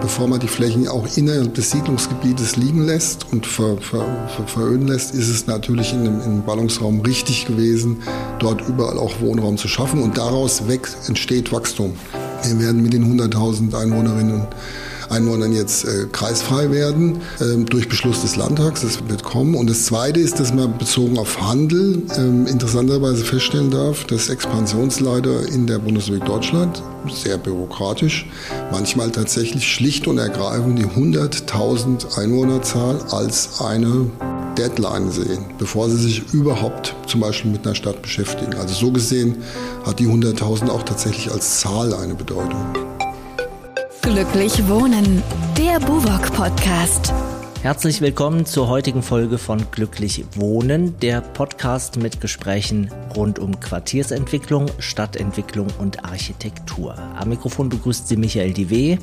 bevor man die Flächen auch innerhalb des Siedlungsgebietes liegen lässt und ver, ver, ver, veröden lässt, ist es natürlich in einem, in einem Ballungsraum richtig gewesen, dort überall auch Wohnraum zu schaffen und daraus weg entsteht Wachstum. Wir werden mit den 100.000 Einwohnerinnen und Einwohnern jetzt äh, kreisfrei werden äh, durch Beschluss des Landtags. Das wird kommen. Und das Zweite ist, dass man bezogen auf Handel äh, interessanterweise feststellen darf, dass Expansionsleiter in der Bundesrepublik Deutschland sehr bürokratisch, manchmal tatsächlich schlicht und ergreifend die 100.000 Einwohnerzahl als eine Deadline sehen, bevor sie sich überhaupt zum Beispiel mit einer Stadt beschäftigen. Also so gesehen hat die 100.000 auch tatsächlich als Zahl eine Bedeutung. Glücklich Wohnen, der Buwok Podcast. Herzlich willkommen zur heutigen Folge von Glücklich Wohnen, der Podcast mit Gesprächen rund um Quartiersentwicklung, Stadtentwicklung und Architektur. Am Mikrofon begrüßt Sie Michael Diwe.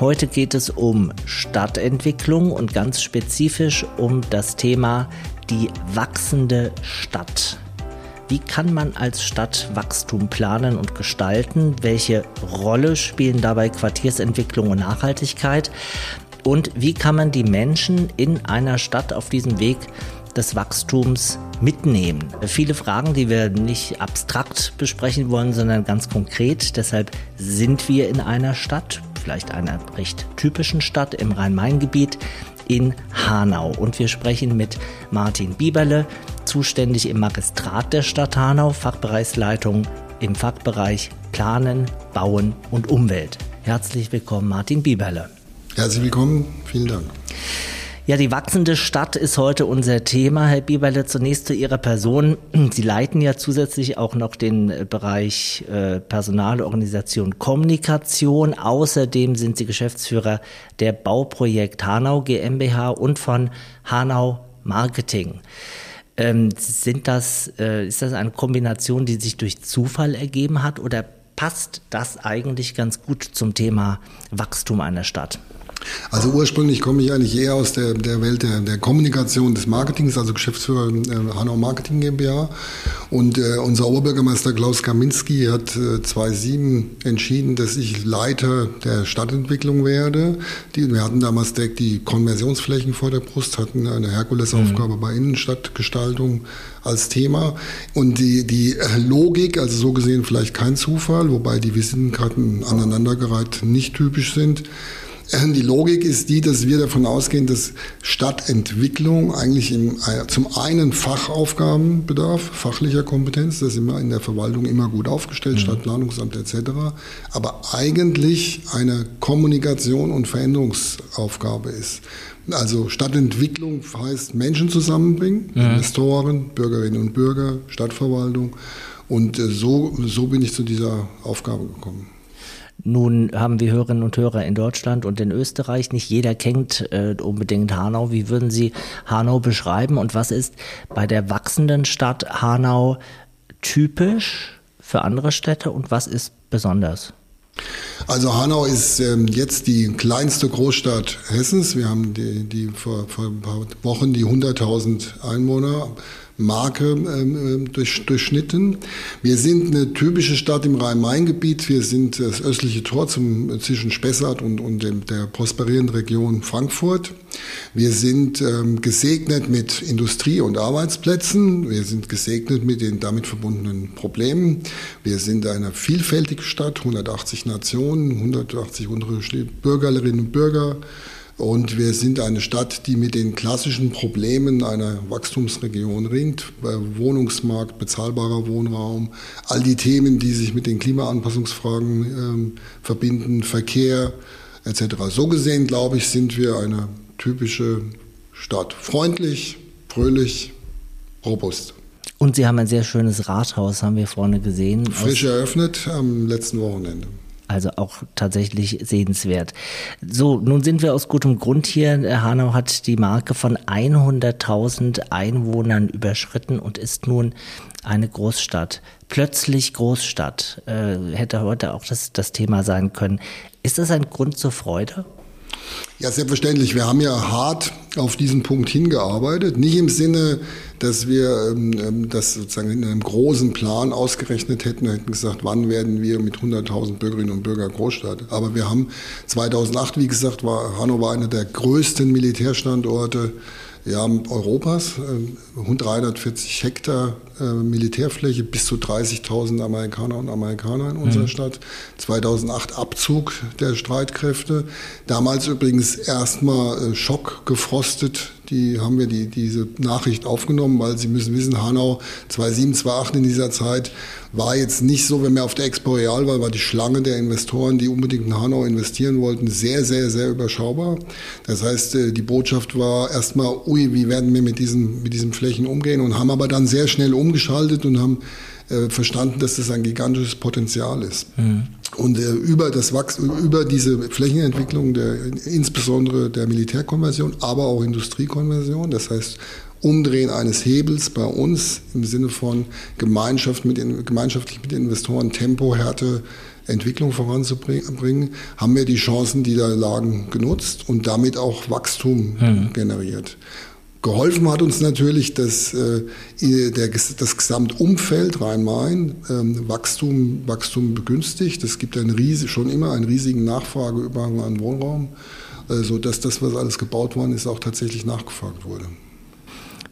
Heute geht es um Stadtentwicklung und ganz spezifisch um das Thema die wachsende Stadt. Wie kann man als Stadt Wachstum planen und gestalten? Welche Rolle spielen dabei Quartiersentwicklung und Nachhaltigkeit? Und wie kann man die Menschen in einer Stadt auf diesem Weg des Wachstums mitnehmen? Viele Fragen, die wir nicht abstrakt besprechen wollen, sondern ganz konkret. Deshalb sind wir in einer Stadt, vielleicht einer recht typischen Stadt im Rhein-Main-Gebiet, in Hanau. Und wir sprechen mit Martin Bieberle, zuständig im Magistrat der Stadt Hanau, Fachbereichsleitung im Fachbereich Planen, Bauen und Umwelt. Herzlich willkommen, Martin Bieberle. Herzlich willkommen, vielen Dank. Ja, die wachsende Stadt ist heute unser Thema. Herr Bieberle, zunächst zu Ihrer Person. Sie leiten ja zusätzlich auch noch den Bereich äh, Personalorganisation Kommunikation. Außerdem sind Sie Geschäftsführer der Bauprojekt Hanau GmbH und von Hanau Marketing. Ähm, sind das, äh, ist das eine Kombination, die sich durch Zufall ergeben hat oder passt das eigentlich ganz gut zum Thema Wachstum einer Stadt? Also ursprünglich komme ich eigentlich eher aus der, der Welt der, der Kommunikation des Marketings, also Geschäftsführer äh, Hanau Marketing GmbH. Und äh, unser Oberbürgermeister Klaus Kaminski hat äh, 2007 entschieden, dass ich Leiter der Stadtentwicklung werde. Die, wir hatten damals direkt die Konversionsflächen vor der Brust, hatten eine Herkulesaufgabe mhm. bei Innenstadtgestaltung als Thema. Und die, die Logik, also so gesehen vielleicht kein Zufall, wobei die Visitenkarten aneinandergereiht nicht typisch sind. Die Logik ist die, dass wir davon ausgehen, dass Stadtentwicklung eigentlich im, zum einen Fachaufgaben bedarf, fachlicher Kompetenz, das sind wir in der Verwaltung immer gut aufgestellt, mhm. Stadtplanungsamt etc., aber eigentlich eine Kommunikation und Veränderungsaufgabe ist. Also Stadtentwicklung heißt Menschen zusammenbringen, mhm. Investoren, Bürgerinnen und Bürger, Stadtverwaltung und äh, so, so bin ich zu dieser Aufgabe gekommen. Nun haben wir Hörerinnen und Hörer in Deutschland und in Österreich. Nicht jeder kennt äh, unbedingt Hanau. Wie würden Sie Hanau beschreiben und was ist bei der wachsenden Stadt Hanau typisch für andere Städte und was ist besonders? Also Hanau ist ähm, jetzt die kleinste Großstadt Hessens. Wir haben die, die vor, vor ein paar Wochen die 100.000 Einwohner Marke ähm, durch, durchschnitten. Wir sind eine typische Stadt im Rhein-Main-Gebiet. Wir sind das östliche Tor zum, zwischen Spessart und, und dem, der prosperierenden Region Frankfurt. Wir sind ähm, gesegnet mit Industrie- und Arbeitsplätzen. Wir sind gesegnet mit den damit verbundenen Problemen. Wir sind eine vielfältige Stadt, 180 Nationen, 180 unsere Bürgerinnen und Bürger. Und wir sind eine Stadt, die mit den klassischen Problemen einer Wachstumsregion ringt. Wohnungsmarkt, bezahlbarer Wohnraum, all die Themen, die sich mit den Klimaanpassungsfragen ähm, verbinden, Verkehr etc. So gesehen, glaube ich, sind wir eine typische Stadt. Freundlich, fröhlich, robust. Und Sie haben ein sehr schönes Rathaus, haben wir vorne gesehen. Frisch eröffnet am letzten Wochenende. Also auch tatsächlich sehenswert. So, nun sind wir aus gutem Grund hier. Hanau hat die Marke von 100.000 Einwohnern überschritten und ist nun eine Großstadt. Plötzlich Großstadt. Äh, hätte heute auch das, das Thema sein können. Ist das ein Grund zur Freude? Ja, selbstverständlich. Wir haben ja hart auf diesen Punkt hingearbeitet. Nicht im Sinne, dass wir ähm, ähm das sozusagen in einem großen Plan ausgerechnet hätten, hätten gesagt, wann werden wir mit 100.000 Bürgerinnen und Bürgern Großstadt. Aber wir haben 2008, wie gesagt, war Hannover einer der größten Militärstandorte ja, Europas, 340 äh, Hektar äh, Militärfläche, bis zu 30.000 Amerikaner und Amerikaner in unserer mhm. Stadt. 2008 Abzug der Streitkräfte. Damals übrigens erstmal äh, Schock gefrostet die haben wir die, diese Nachricht aufgenommen, weil Sie müssen wissen, Hanau 2007, 2008 in dieser Zeit war jetzt nicht so, wenn man auf der Expo Real war, war die Schlange der Investoren, die unbedingt in Hanau investieren wollten, sehr, sehr, sehr überschaubar. Das heißt, äh, die Botschaft war erstmal, ui, wie werden wir mit diesen, mit diesen Flächen umgehen und haben aber dann sehr schnell umgeschaltet und haben äh, verstanden, dass das ein gigantisches Potenzial ist. Mhm. Und äh, über das Wachs über diese Flächenentwicklung der, insbesondere der Militärkonversion, aber auch Industriekonversion, das heißt Umdrehen eines Hebels bei uns im Sinne von Gemeinschaft mit, gemeinschaftlich mit den Investoren Tempo, Härte, Entwicklung voranzubringen, haben wir die Chancen, die da lagen, genutzt und damit auch Wachstum mhm. generiert. Geholfen hat uns natürlich dass äh, der, das Gesamtumfeld Rhein-Main ähm, Wachstum, Wachstum begünstigt. Es gibt ein riesig, schon immer einen riesigen Nachfrageüberhang an Wohnraum, äh, sodass das, was alles gebaut worden ist, auch tatsächlich nachgefragt wurde.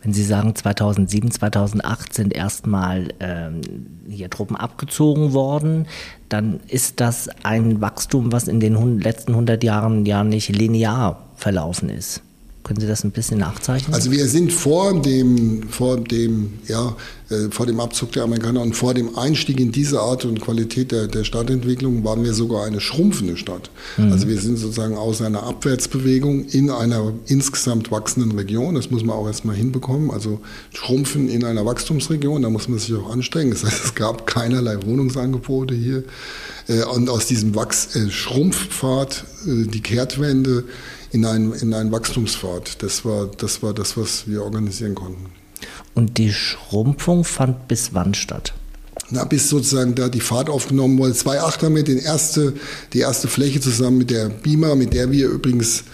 Wenn Sie sagen, 2007, 2008 sind erstmal ähm, hier Truppen abgezogen worden, dann ist das ein Wachstum, was in den letzten 100 Jahren ja nicht linear verlaufen ist. Können Sie das ein bisschen nachzeichnen? Also wir sind vor dem, vor dem, ja, äh, vor dem Abzug der Amerikaner und vor dem Einstieg in diese Art und Qualität der, der Stadtentwicklung waren wir sogar eine schrumpfende Stadt. Mhm. Also wir sind sozusagen aus einer Abwärtsbewegung in einer insgesamt wachsenden Region. Das muss man auch erstmal hinbekommen. Also schrumpfen in einer Wachstumsregion, da muss man sich auch anstrengen. Das heißt, es gab keinerlei Wohnungsangebote hier. Äh, und aus diesem Wachs äh, Schrumpfpfad, die Kehrtwende, in einen, in einen Wachstumspfad. Das war, das war das, was wir organisieren konnten. Und die Schrumpfung fand bis wann statt? Na, bis sozusagen da die Fahrt aufgenommen wurde. 2008 haben wir den erste, die erste Fläche zusammen mit der BIMA, mit der wir übrigens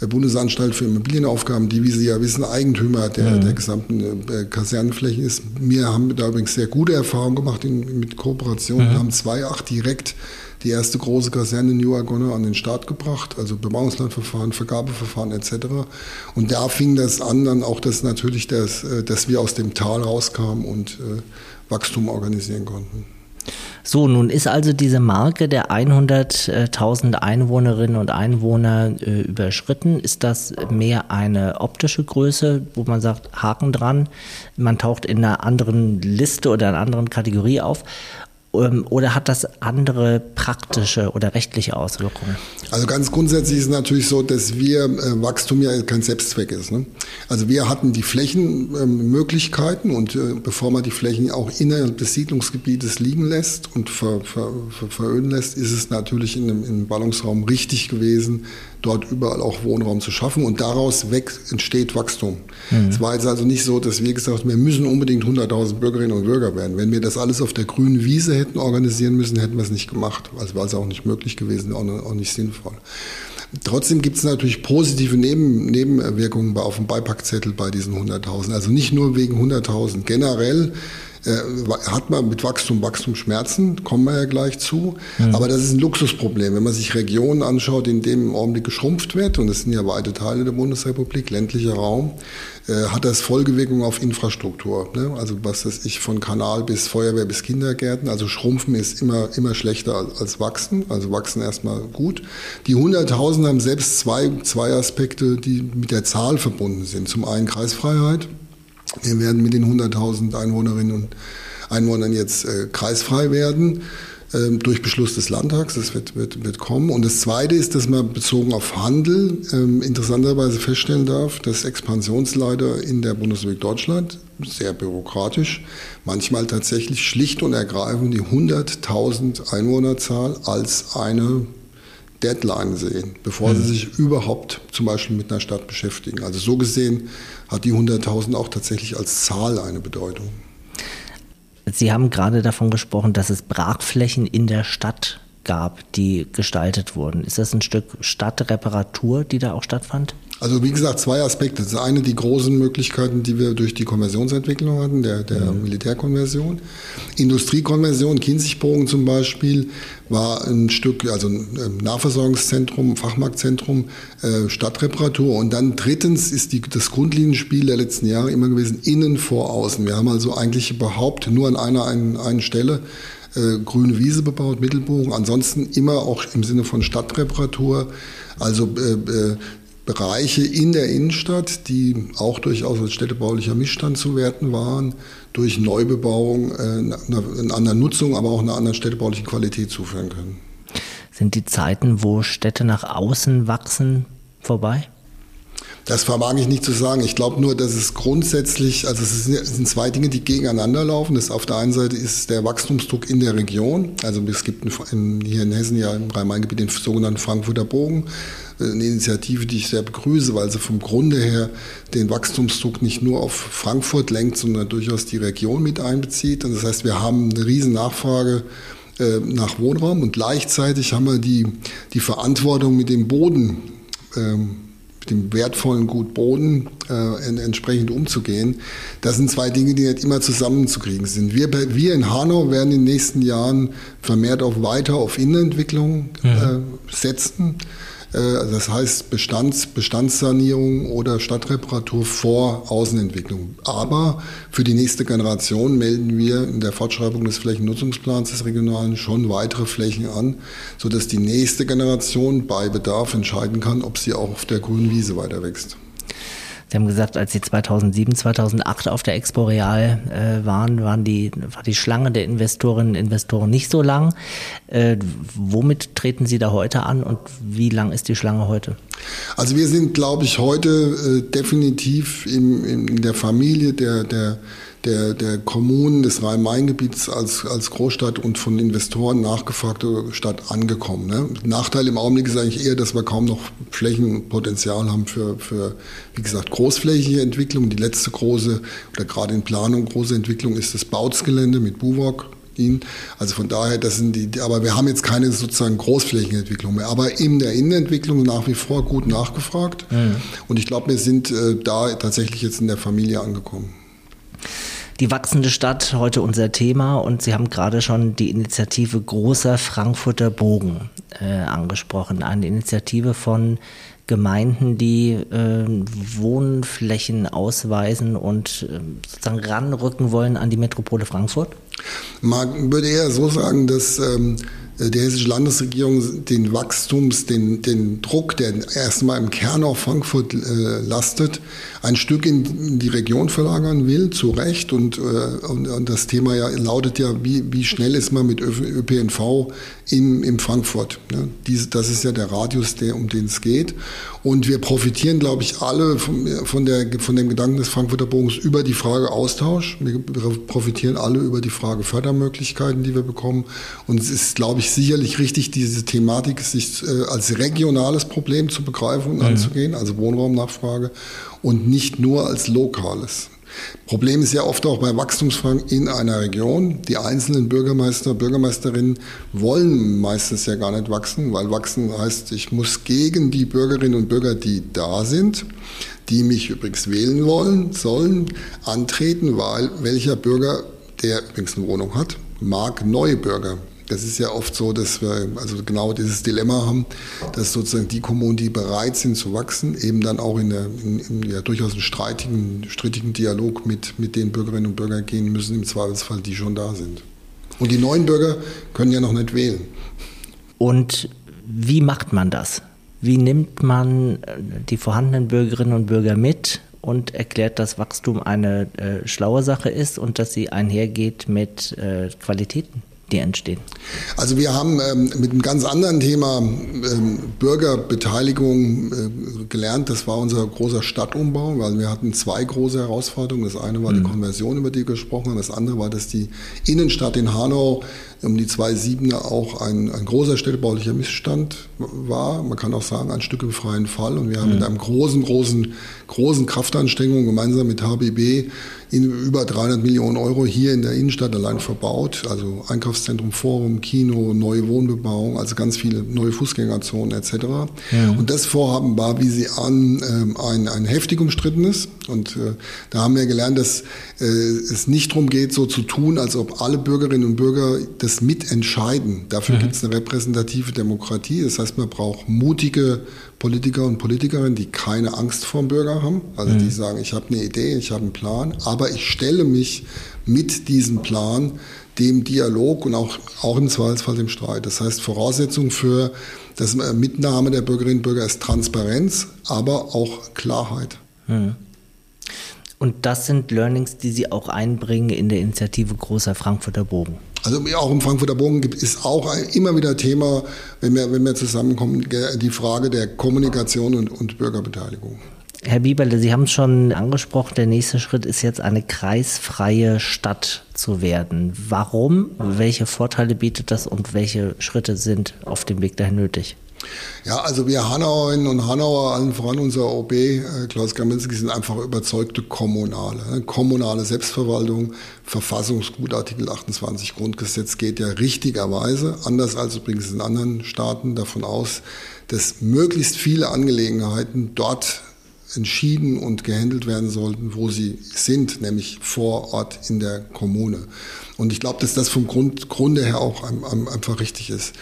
äh, Bundesanstalt für Immobilienaufgaben, die, wie Sie ja wissen, Eigentümer der, mhm. der gesamten äh, Kasernenflächen ist. Wir haben da übrigens sehr gute Erfahrungen gemacht in, mit Kooperation. Mhm. Wir haben 2008 direkt die erste große Kaserne New Agona an den Start gebracht, also Bebauungslandverfahren, Vergabeverfahren etc. Und da fing das an, dann auch, dass natürlich, das, äh, dass wir aus dem Tal rauskamen und äh, Wachstum organisieren konnten. So, nun ist also diese Marke der 100.000 Einwohnerinnen und Einwohner äh, überschritten. Ist das mehr eine optische Größe, wo man sagt, Haken dran, man taucht in einer anderen Liste oder einer anderen Kategorie auf? Ähm, oder hat das andere praktische oder rechtliche Auswirkungen? Also ganz grundsätzlich ist es natürlich so, dass wir äh, Wachstum ja kein Selbstzweck ist. Ne? Also wir hatten die Flächenmöglichkeiten ähm, und äh, bevor man die Flächen auch innerhalb des Siedlungsgebietes liegen lässt und ver, ver, ver, veröden lässt, ist es natürlich in einem Ballungsraum richtig gewesen, dort überall auch Wohnraum zu schaffen und daraus weg entsteht Wachstum. Mhm. Es war jetzt also nicht so, dass wir gesagt haben, wir müssen unbedingt 100.000 Bürgerinnen und Bürger werden. Wenn wir das alles auf der grünen Wiese hätten organisieren müssen, hätten wir es nicht gemacht. Also war es auch nicht möglich gewesen, auch nicht sinnvoll. Trotzdem gibt es natürlich positive Neben Nebenwirkungen auf dem Beipackzettel bei diesen 100.000. Also nicht nur wegen 100.000. Generell hat man mit Wachstum Wachstumsschmerzen, kommen wir ja gleich zu. Mhm. Aber das ist ein Luxusproblem. Wenn man sich Regionen anschaut, in denen im Augenblick geschrumpft wird, und es sind ja weite Teile der Bundesrepublik, ländlicher Raum, äh, hat das Folgewirkungen auf Infrastruktur. Ne? Also was weiß ich, von Kanal bis Feuerwehr bis Kindergärten. Also Schrumpfen ist immer, immer schlechter als, als Wachsen. Also Wachsen erstmal gut. Die 100.000 haben selbst zwei, zwei Aspekte, die mit der Zahl verbunden sind. Zum einen Kreisfreiheit. Wir werden mit den 100.000 Einwohnerinnen und Einwohnern jetzt äh, kreisfrei werden äh, durch Beschluss des Landtags. Das wird, wird, wird kommen. Und das Zweite ist, dass man bezogen auf Handel äh, interessanterweise feststellen darf, dass Expansionsleiter in der Bundesrepublik Deutschland sehr bürokratisch, manchmal tatsächlich schlicht und ergreifend die 100.000 Einwohnerzahl als eine Deadline sehen, bevor mhm. sie sich überhaupt zum Beispiel mit einer Stadt beschäftigen. Also so gesehen hat die 100.000 auch tatsächlich als Zahl eine Bedeutung. Sie haben gerade davon gesprochen, dass es Brachflächen in der Stadt gab, die gestaltet wurden. Ist das ein Stück Stadtreparatur, die da auch stattfand? Also wie gesagt, zwei Aspekte. Das eine die großen Möglichkeiten, die wir durch die Konversionsentwicklung hatten, der, der mhm. Militärkonversion. Industriekonversion, Kinzigbogen zum Beispiel, war ein Stück, also ein Nahversorgungszentrum, Fachmarktzentrum, äh, Stadtreparatur. Und dann drittens ist die, das Grundlinienspiel der letzten Jahre immer gewesen, innen vor außen. Wir haben also eigentlich überhaupt nur an einer einen, einen Stelle äh, grüne Wiese bebaut, Mittelbogen. Ansonsten immer auch im Sinne von Stadtreparatur, also äh, äh, Bereiche in der Innenstadt, die auch durchaus als städtebaulicher Missstand zu werten waren, durch Neubebauung äh, eine, eine andere Nutzung, aber auch eine andere städtebauliche Qualität zuführen können. Sind die Zeiten, wo Städte nach außen wachsen, vorbei? Das vermag ich nicht zu sagen. Ich glaube nur, dass es grundsätzlich, also es sind zwei Dinge, die gegeneinander laufen. Das auf der einen Seite ist der Wachstumsdruck in der Region. Also es gibt hier in Hessen ja im Rhein-Main-Gebiet den sogenannten Frankfurter Bogen. Eine Initiative, die ich sehr begrüße, weil sie vom Grunde her den Wachstumsdruck nicht nur auf Frankfurt lenkt, sondern durchaus die Region mit einbezieht. Und das heißt, wir haben eine riesen Nachfrage äh, nach Wohnraum und gleichzeitig haben wir die, die Verantwortung mit dem Boden ähm, dem wertvollen Gut Boden äh, entsprechend umzugehen. Das sind zwei Dinge, die nicht immer zusammenzukriegen sind. Wir, wir in Hanau werden in den nächsten Jahren vermehrt auf weiter auf Innenentwicklung äh, mhm. setzen. Äh, also das heißt Bestands, Bestandssanierung oder Stadtreparatur vor Außenentwicklung. Aber für die nächste Generation melden wir in der Fortschreibung des Flächennutzungsplans des Regionalen schon weitere Flächen an, sodass die nächste Generation bei Bedarf entscheiden kann, ob sie auch auf der grünen Wiese weiter wächst. Sie haben gesagt, als Sie 2007, 2008 auf der Expo Real äh, waren, waren die, war die Schlange der Investorinnen und Investoren nicht so lang. Äh, womit treten Sie da heute an und wie lang ist die Schlange heute? Also wir sind, glaube ich, heute äh, definitiv in, in der Familie der, der der, der Kommunen des Rhein-Main-Gebiets als, als Großstadt und von Investoren nachgefragte Stadt angekommen. Ne? Nachteil im Augenblick ist eigentlich eher, dass wir kaum noch Flächenpotenzial haben für, für wie gesagt, großflächige Entwicklung. Die letzte große oder gerade in Planung große Entwicklung ist das Bautzgelände mit Buwok. Also von daher, das sind die, aber wir haben jetzt keine sozusagen Großflächenentwicklung mehr. Aber in der Innenentwicklung nach wie vor gut nachgefragt. Mhm. Und ich glaube, wir sind äh, da tatsächlich jetzt in der Familie angekommen. Die wachsende Stadt, heute unser Thema und Sie haben gerade schon die Initiative Großer Frankfurter Bogen äh, angesprochen. Eine Initiative von Gemeinden, die äh, Wohnflächen ausweisen und äh, sozusagen ranrücken wollen an die Metropole Frankfurt? Man würde eher so sagen, dass ähm, äh, die hessische Landesregierung den Wachstums, den, den Druck, der erstmal im Kern auf Frankfurt äh, lastet, ein Stück in, die Region verlagern will, zu Recht. Und, äh, und, und, das Thema ja lautet ja, wie, wie schnell ist man mit ÖPNV in, in Frankfurt? Ne? Diese, das ist ja der Radius, der, um den es geht. Und wir profitieren, glaube ich, alle von, von, der, von dem Gedanken des Frankfurter Bogens über die Frage Austausch. Wir profitieren alle über die Frage Fördermöglichkeiten, die wir bekommen. Und es ist, glaube ich, sicherlich richtig, diese Thematik sich äh, als regionales Problem zu begreifen und mhm. anzugehen, also Wohnraumnachfrage, und nicht nur als lokales. Problem ist ja oft auch bei Wachstumsfragen in einer Region. Die einzelnen Bürgermeister, Bürgermeisterinnen wollen meistens ja gar nicht wachsen, weil wachsen heißt, ich muss gegen die Bürgerinnen und Bürger, die da sind, die mich übrigens wählen wollen, sollen, antreten, weil welcher Bürger, der übrigens eine Wohnung hat, mag neue Bürger. Das ist ja oft so, dass wir also genau dieses Dilemma haben, dass sozusagen die Kommunen, die bereit sind zu wachsen, eben dann auch in, der, in, in ja, durchaus einen streitigen, strittigen Dialog mit, mit den Bürgerinnen und Bürgern gehen müssen, im Zweifelsfall, die schon da sind. Und die neuen Bürger können ja noch nicht wählen. Und wie macht man das? Wie nimmt man äh, die vorhandenen Bürgerinnen und Bürger mit und erklärt, dass Wachstum eine äh, schlaue Sache ist und dass sie einhergeht mit äh, Qualitäten? Die entstehen? Also wir haben ähm, mit einem ganz anderen Thema ähm, Bürgerbeteiligung äh, gelernt. Das war unser großer Stadtumbau, weil wir hatten zwei große Herausforderungen. Das eine war mhm. die Konversion, über die wir gesprochen haben. Das andere war, dass die Innenstadt in Hanau um die 2.7 auch ein, ein großer städtebaulicher Missstand war. Man kann auch sagen, ein Stück im freien Fall. Und wir haben mhm. mit einem großen, großen, großen Kraftanstrengung gemeinsam mit HBB in über 300 Millionen Euro hier in der Innenstadt allein verbaut. Also Einkaufs Einkaufszentrum, Forum, Kino, neue Wohnbebauung, also ganz viele neue Fußgängerzonen etc. Ja. Und das Vorhaben war, wie Sie an, ähm, ein, ein heftig umstritten ist. Und äh, da haben wir gelernt, dass äh, es nicht darum geht, so zu tun, als ob alle Bürgerinnen und Bürger das mitentscheiden. Dafür mhm. gibt es eine repräsentative Demokratie. Das heißt, man braucht mutige Politiker und Politikerinnen, die keine Angst vor dem Bürger haben. Also mhm. die sagen, ich habe eine Idee, ich habe einen Plan, aber ich stelle mich mit diesem Plan dem Dialog und auch, auch im Zweifelsfall dem Streit. Das heißt, Voraussetzung für das Mitnahme der Bürgerinnen und Bürger ist Transparenz, aber auch Klarheit. Mhm. Und das sind Learnings, die Sie auch einbringen in der Initiative Großer Frankfurter Bogen. Also auch im Frankfurter Bogen gibt ist auch immer wieder Thema, wenn wir, wenn wir zusammenkommen, die Frage der Kommunikation und, und Bürgerbeteiligung. Herr Bieberle, Sie haben es schon angesprochen, der nächste Schritt ist jetzt eine kreisfreie Stadt zu werden. Warum? Welche Vorteile bietet das und welche Schritte sind auf dem Weg dahin nötig? Ja, also wir Hanauerinnen und Hanauer, allen voran unser OB, äh, Klaus Kaminski, sind einfach überzeugte Kommunale. Ne? Kommunale Selbstverwaltung, Verfassungsgut, Artikel 28 Grundgesetz geht ja richtigerweise, anders als übrigens in anderen Staaten, davon aus, dass möglichst viele Angelegenheiten dort entschieden und gehandelt werden sollten, wo sie sind, nämlich vor Ort in der Kommune. Und ich glaube, dass das vom Grund, Grunde her auch einfach richtig ist.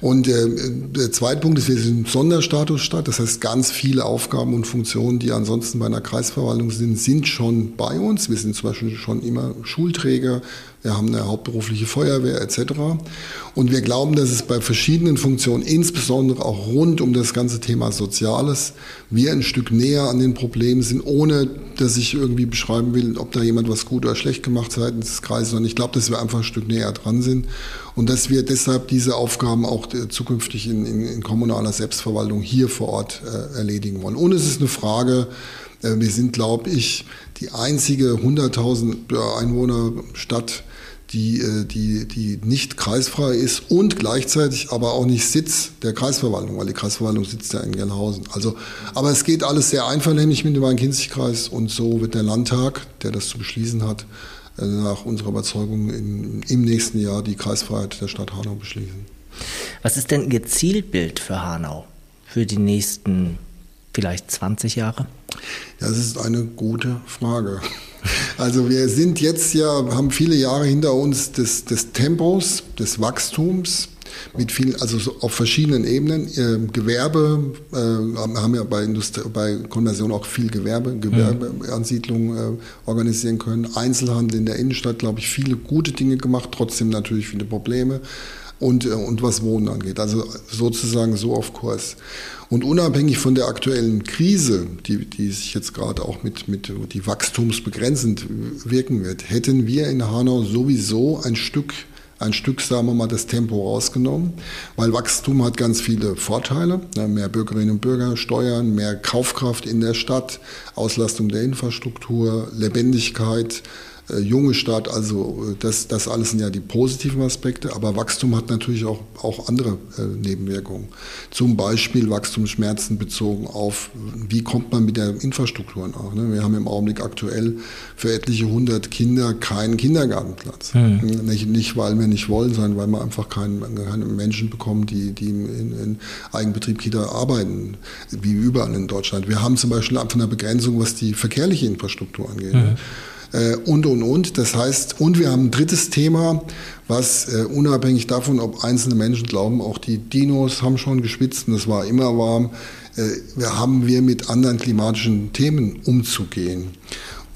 Und äh, der zweite Punkt ist, wir sind Sonderstatusstadt. Das heißt, ganz viele Aufgaben und Funktionen, die ansonsten bei einer Kreisverwaltung sind, sind schon bei uns. Wir sind zum Beispiel schon immer Schulträger. Wir haben eine hauptberufliche Feuerwehr etc. Und wir glauben, dass es bei verschiedenen Funktionen, insbesondere auch rund um das ganze Thema Soziales, wir ein Stück näher an den Problemen sind, ohne dass ich irgendwie beschreiben will, ob da jemand was gut oder schlecht gemacht seitens des Kreises, sondern ich glaube, dass wir einfach ein Stück näher dran sind und dass wir deshalb diese Aufgaben auch äh, zukünftig in, in, in kommunaler Selbstverwaltung hier vor Ort äh, erledigen wollen. Und es ist eine Frage, äh, wir sind, glaube ich, die einzige 100.000 Einwohner Stadt, die, äh, die, die nicht kreisfrei ist und gleichzeitig aber auch nicht Sitz der Kreisverwaltung, weil die Kreisverwaltung sitzt ja in Gelnhausen. Also, aber es geht alles sehr einvernehmlich mit dem Main-Kinzig-Kreis und so wird der Landtag, der das zu beschließen hat, äh, nach unserer Überzeugung in, im nächsten Jahr die Kreisfreiheit der Stadt Hanau beschließen. Was ist denn Ihr Zielbild für Hanau für die nächsten vielleicht 20 Jahre? Ja, das ist eine gute Frage. Also wir sind jetzt ja, haben viele Jahre hinter uns des, des Tempos, des Wachstums, mit vielen, also so auf verschiedenen Ebenen. Äh, Gewerbe, äh, haben ja bei, Industrie, bei Konversion auch viel Gewerbe, Gewerbeansiedlungen äh, organisieren können. Einzelhandel in der Innenstadt, glaube ich, viele gute Dinge gemacht, trotzdem natürlich viele Probleme und, äh, und was Wohnen angeht. Also sozusagen so auf Kurs. Und unabhängig von der aktuellen Krise, die, die sich jetzt gerade auch mit, mit die wachstumsbegrenzend wirken wird, hätten wir in Hanau sowieso ein Stück ein Stück, sagen wir mal, das Tempo rausgenommen, weil Wachstum hat ganz viele Vorteile. Mehr Bürgerinnen und Bürger, Steuern, mehr Kaufkraft in der Stadt, Auslastung der Infrastruktur, Lebendigkeit, junge Stadt, also äh, das, das alles sind ja die positiven Aspekte, aber Wachstum hat natürlich auch, auch andere äh, Nebenwirkungen. Zum Beispiel Wachstumsschmerzen bezogen auf, wie kommt man mit der Infrastruktur nach. Ne? Wir haben im Augenblick aktuell für etliche hundert Kinder keinen Kindergartenplatz. Mhm. Nicht, nicht, weil wir nicht wollen, sondern weil wir einfach keinen, keine Menschen bekommen, die, die in, in Eigenbetrieb Kita arbeiten, wie überall in Deutschland. Wir haben zum Beispiel einfach eine Begrenzung, was die verkehrliche Infrastruktur angeht. Mhm äh, und, und, und. Das heißt, und wir haben ein drittes Thema, was äh, unabhängig davon, ob einzelne Menschen glauben, auch die Dinos haben schon geschwitzt und es war immer warm, äh, haben wir mit anderen klimatischen Themen umzugehen.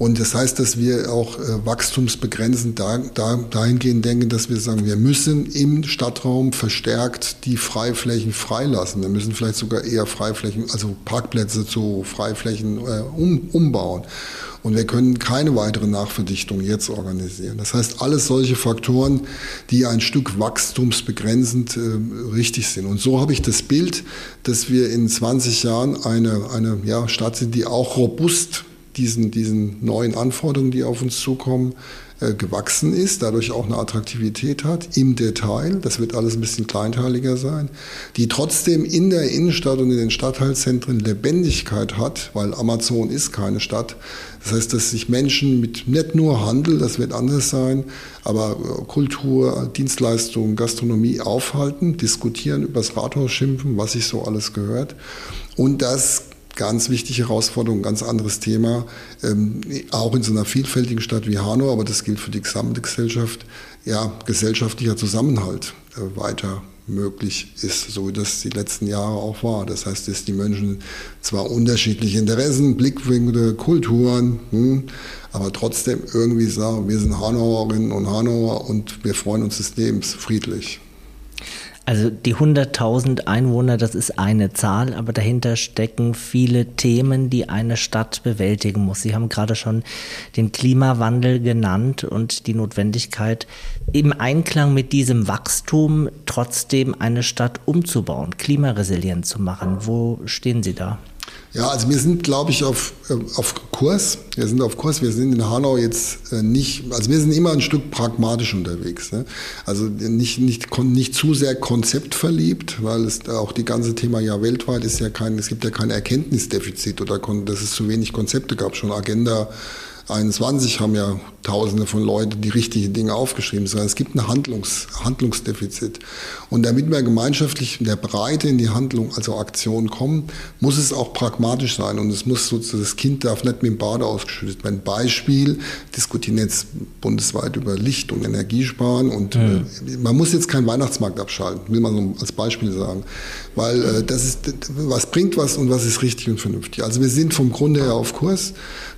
Und das heißt, dass wir auch äh, wachstumsbegrenzend da, da, dahingehend denken, dass wir sagen, wir müssen im Stadtraum verstärkt die Freiflächen freilassen. Wir müssen vielleicht sogar eher Freiflächen, also Parkplätze zu Freiflächen äh, um, umbauen. Und wir können keine weitere Nachverdichtung jetzt organisieren. Das heißt, alles solche Faktoren, die ein Stück wachstumsbegrenzend äh, richtig sind. Und so habe ich das Bild, dass wir in 20 Jahren eine, eine ja, Stadt sind, die auch robust diesen, diesen neuen Anforderungen, die auf uns zukommen, äh, gewachsen ist, dadurch auch eine Attraktivität hat im Detail. Das wird alles ein bisschen kleinteiliger sein, die trotzdem in der Innenstadt und in den Stadtteilzentren Lebendigkeit hat, weil Amazon ist keine Stadt. Das heißt, dass sich Menschen mit nicht nur Handel, das wird anders sein, aber äh, Kultur, Dienstleistungen, Gastronomie aufhalten, diskutieren, übers Rathaus schimpfen, was sich so alles gehört. Und das ganz wichtige Herausforderung, ganz anderes Thema, ähm, auch in so einer vielfältigen Stadt wie Hanau, aber das gilt für die gesamte Gesellschaft, ja, gesellschaftlicher Zusammenhalt äh, weiter möglich ist, so wie das die letzten Jahre auch war. Das heißt, dass die Menschen zwar unterschiedliche Interessen, Blickwinkel, Kulturen, hm, aber trotzdem irgendwie sagen, wir sind Hanauerinnen und Hanauer und wir freuen uns des Lebens friedlich. Also die 100.000 Einwohner, das ist eine Zahl, aber dahinter stecken viele Themen, die eine Stadt bewältigen muss. Sie haben gerade schon den Klimawandel genannt und die Notwendigkeit, im Einklang mit diesem Wachstum trotzdem eine Stadt umzubauen, klimaresilient zu machen. Wo stehen Sie da? Ja, also wir sind, glaube ich, auf, äh, auf Kurs. Wir sind auf Kurs. Wir sind in Hanau jetzt äh, nicht, also wir sind immer ein Stück pragmatisch unterwegs. Ne? Also nicht, nicht, nicht zu sehr konzeptverliebt, weil es auch die ganze Thema ja weltweit ist ja kein, es gibt ja kein Erkenntnisdefizit oder dass es zu wenig Konzepte gab. Schon Agenda 21 haben ja Tausende von Leuten die richtigen Dinge aufgeschrieben, sondern es gibt ein Handlungs, Handlungsdefizit. Und damit wir gemeinschaftlich in der Breite in die Handlung, also Aktion kommen, muss es auch pragmatisch sein und es muss sozusagen, das Kind darf nicht mit dem Bade ausgeschüttet werden. Beispiel, diskutieren jetzt bundesweit über Licht- und Energiesparen und mhm. äh, man muss jetzt keinen Weihnachtsmarkt abschalten, will man so als Beispiel sagen, weil äh, das ist, was bringt was und was ist richtig und vernünftig. Also wir sind vom Grunde her auf Kurs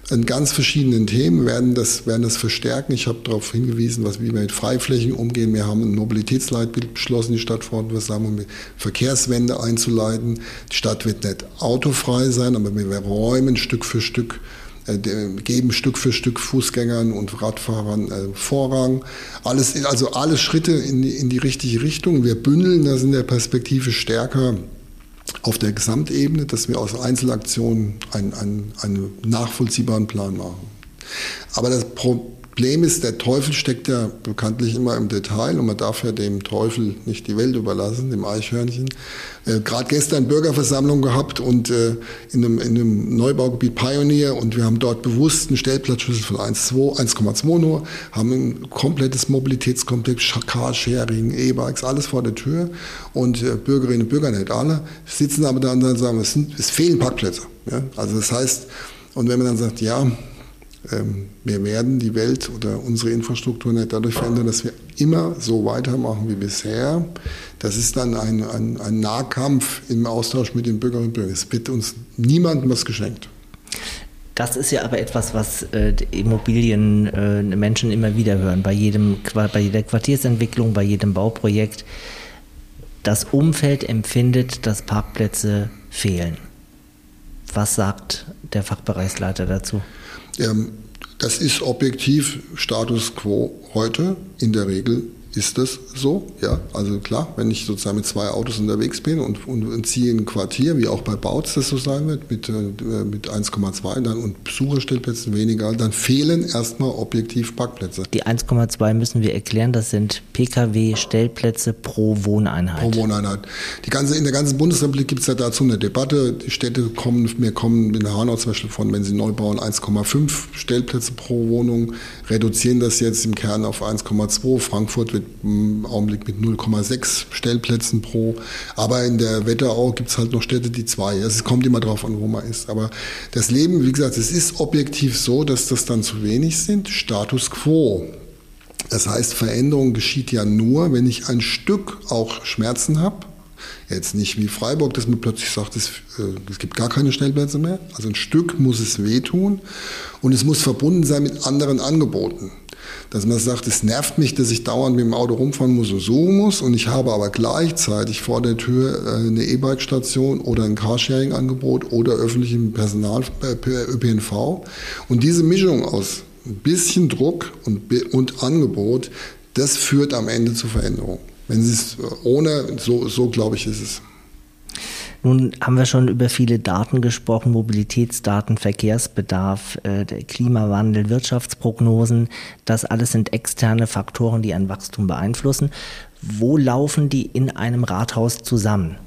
in ganz verschiedenen Themen werden das, werden das verstärken. Ich habe darauf hingewiesen, was, wie wir mit Freiflächen umgehen. Wir haben ein Mobilitätsleitbild beschlossen, die Stadtverordnetenversammlung, um Verkehrswende einzuleiten. Die Stadt wird nicht autofrei sein, aber wir räumen Stück für Stück äh, geben Stück für Stück Fußgängern und Radfahrern äh, Vorrang. Alles, also alle Schritte in die, in die richtige Richtung. Wir bündeln das in der Perspektive stärker auf der Gesamtebene, dass wir aus Einzelaktionen einen, einen, einen nachvollziehbaren Plan machen. Aber das Problem ist, der Teufel steckt ja bekanntlich immer im Detail und man darf ja dem Teufel nicht die Welt überlassen, dem Eichhörnchen. Äh, Gerade gestern Bürgerversammlung gehabt und äh, in, einem, in einem Neubaugebiet Pioneer und wir haben dort bewusst einen Stellplatzschlüssel von 1,2 nur, haben ein komplettes Mobilitätskomplex, Carsharing, E-Bikes, alles vor der Tür und äh, Bürgerinnen und Bürger, nicht alle, sitzen aber da und sagen, es, sind, es fehlen Parkplätze. Ja? Also das heißt, und wenn man dann sagt, ja, wir werden die Welt oder unsere Infrastruktur nicht dadurch verändern, dass wir immer so weitermachen wie bisher. Das ist dann ein, ein, ein Nahkampf im Austausch mit den Bürgerinnen und Bürgern. Es wird uns niemandem was geschenkt. Das ist ja aber etwas, was äh, Immobilienmenschen äh, immer wieder hören, bei, jedem, bei jeder Quartiersentwicklung, bei jedem Bauprojekt. Das Umfeld empfindet, dass Parkplätze fehlen. Was sagt der Fachbereichsleiter dazu? Ähm, das ist objektiv Status quo heute in der Regel ist das so, ja. Also klar, wenn ich sozusagen mit zwei Autos unterwegs bin und, und, und ziehe in ein Quartier, wie auch bei Bautz das so sein wird, mit, äh, mit 1,2 dann und Besucherstellplätzen weniger, dann fehlen erstmal objektiv Parkplätze. Die 1,2 müssen wir erklären, das sind Pkw-Stellplätze pro Wohneinheit. Pro Wohneinheit. Die ganze, in der ganzen Bundesrepublik gibt es ja dazu eine Debatte. Die Städte kommen, wir kommen in Hanau zum Beispiel von, wenn sie neu bauen, 1,5 Stellplätze pro Wohnung, reduzieren das jetzt im Kern auf 1,2. Frankfurt wird im Augenblick mit 0,6 Stellplätzen pro. Aber in der Wetterau gibt es halt noch Städte, die zwei. Also es kommt immer darauf an, wo man ist. Aber das Leben, wie gesagt, es ist objektiv so, dass das dann zu wenig sind. Status quo. Das heißt, Veränderung geschieht ja nur, wenn ich ein Stück auch Schmerzen habe. Jetzt nicht wie Freiburg, dass man plötzlich sagt, es, äh, es gibt gar keine Stellplätze mehr. Also ein Stück muss es wehtun und es muss verbunden sein mit anderen Angeboten dass man sagt, es nervt mich, dass ich dauernd mit dem Auto rumfahren muss und suchen muss und ich habe aber gleichzeitig vor der Tür äh, eine E-Bike-Station oder ein Carsharing-Angebot oder öffentlichen Personal äh, ÖPNV und diese Mischung aus ein bisschen Druck und, und Angebot, das führt am Ende zu Veränderungen. Wenn Sie es ohne, so, so glaube ich, ist es. Nun haben wir schon über viele Daten gesprochen, Mobilitätsdaten, Verkehrsbedarf, äh, Klimawandel, Wirtschaftsprognosen. Das alles sind externe Faktoren, die ein Wachstum beeinflussen. Wo laufen die in einem Rathaus zusammen?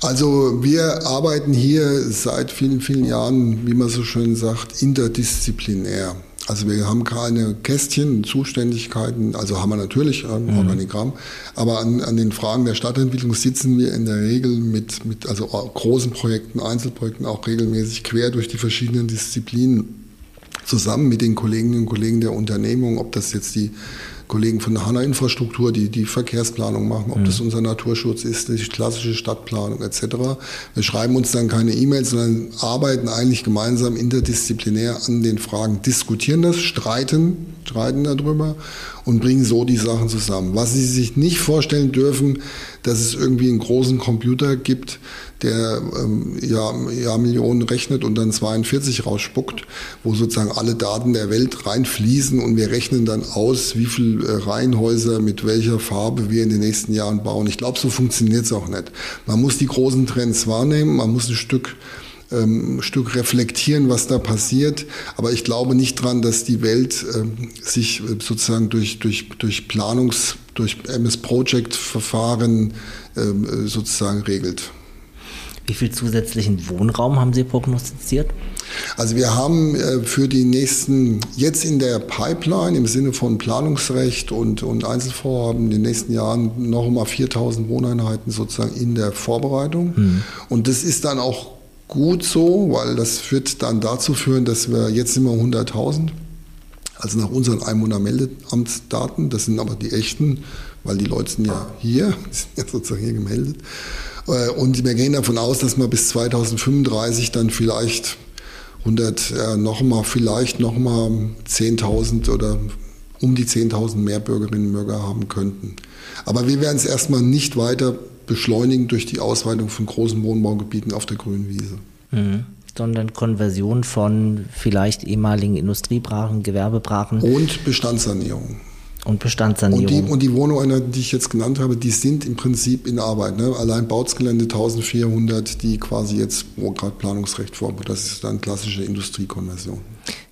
Also wir arbeiten hier seit vielen, vielen Jahren, wie man so schön sagt, interdisziplinär. Also wir haben keine Kästchen, Zuständigkeiten, also haben wir natürlich ein mhm. Organigramm, aber an, an, den Fragen der Stadtentwicklung sitzen wir in der Regel mit, mit also großen Projekten, Einzelprojekten auch regelmäßig quer durch die verschiedenen Disziplinen zusammen mit den Kolleginnen und Kollegen der Unternehmung, ob das jetzt die Kollegen von der HANA Infrastruktur, die die Verkehrsplanung machen, ob mhm. das unser Naturschutz ist, die klassische Stadtplanung etc. Wir schreiben uns dann keine E-Mails, sondern arbeiten eigentlich gemeinsam interdisziplinär an den Fragen, diskutieren das, streiten, streiten darüber und bringen so die Sachen zusammen. Was Sie sich nicht vorstellen dürfen, dass es irgendwie einen großen Computer gibt, der ähm, ja, ja Millionen rechnet und dann 42 rausspuckt, wo sozusagen alle Daten der Welt reinfließen und wir rechnen dann aus, wie viel äh, Reihenhäuser mit welcher Farbe wir in den nächsten Jahren bauen. Ich glaube, so funktioniert es auch nicht. Man muss die großen Trends wahrnehmen, man muss ein Stück ähm, Stück reflektieren, was da passiert. Aber ich glaube nicht dran, dass die Welt ähm, sich äh, sozusagen durch, durch, durch Planungs-, durch MS-Project-Verfahren ähm, sozusagen regelt. Wie viel zusätzlichen Wohnraum haben Sie prognostiziert? Also wir haben äh, für die nächsten, jetzt in der Pipeline im Sinne von Planungsrecht und, und Einzelvorhaben in den nächsten Jahren noch einmal 4000 Wohneinheiten sozusagen in der Vorbereitung. Mhm. Und das ist dann auch gut so, weil das wird dann dazu führen, dass wir, jetzt wir 100.000, also nach unseren Einwohnermeldeamtsdaten, das sind aber die echten, weil die Leute sind ja hier, die sind ja sozusagen hier gemeldet. Äh, und wir gehen davon aus, dass wir bis 2035 dann vielleicht 100, äh, nochmal, vielleicht nochmal 10.000 oder um die 10.000 mehr Bürgerinnen und Bürger haben könnten. Aber wir werden es erstmal nicht weiter beschleunigen durch die Ausweitung von großen Wohnbaugebieten auf der grünen Wiese. Mhm sondern Konversion von vielleicht ehemaligen Industriebrachen, Gewerbebrachen. Und Bestandssanierung. Und Bestandssanierung. Und die, und die Wohnungen, die ich jetzt genannt habe, die sind im Prinzip in Arbeit. Ne? Allein Bautsgelände 1400, die quasi jetzt, Planungsrecht vorbereitet, das ist dann klassische Industriekonversion.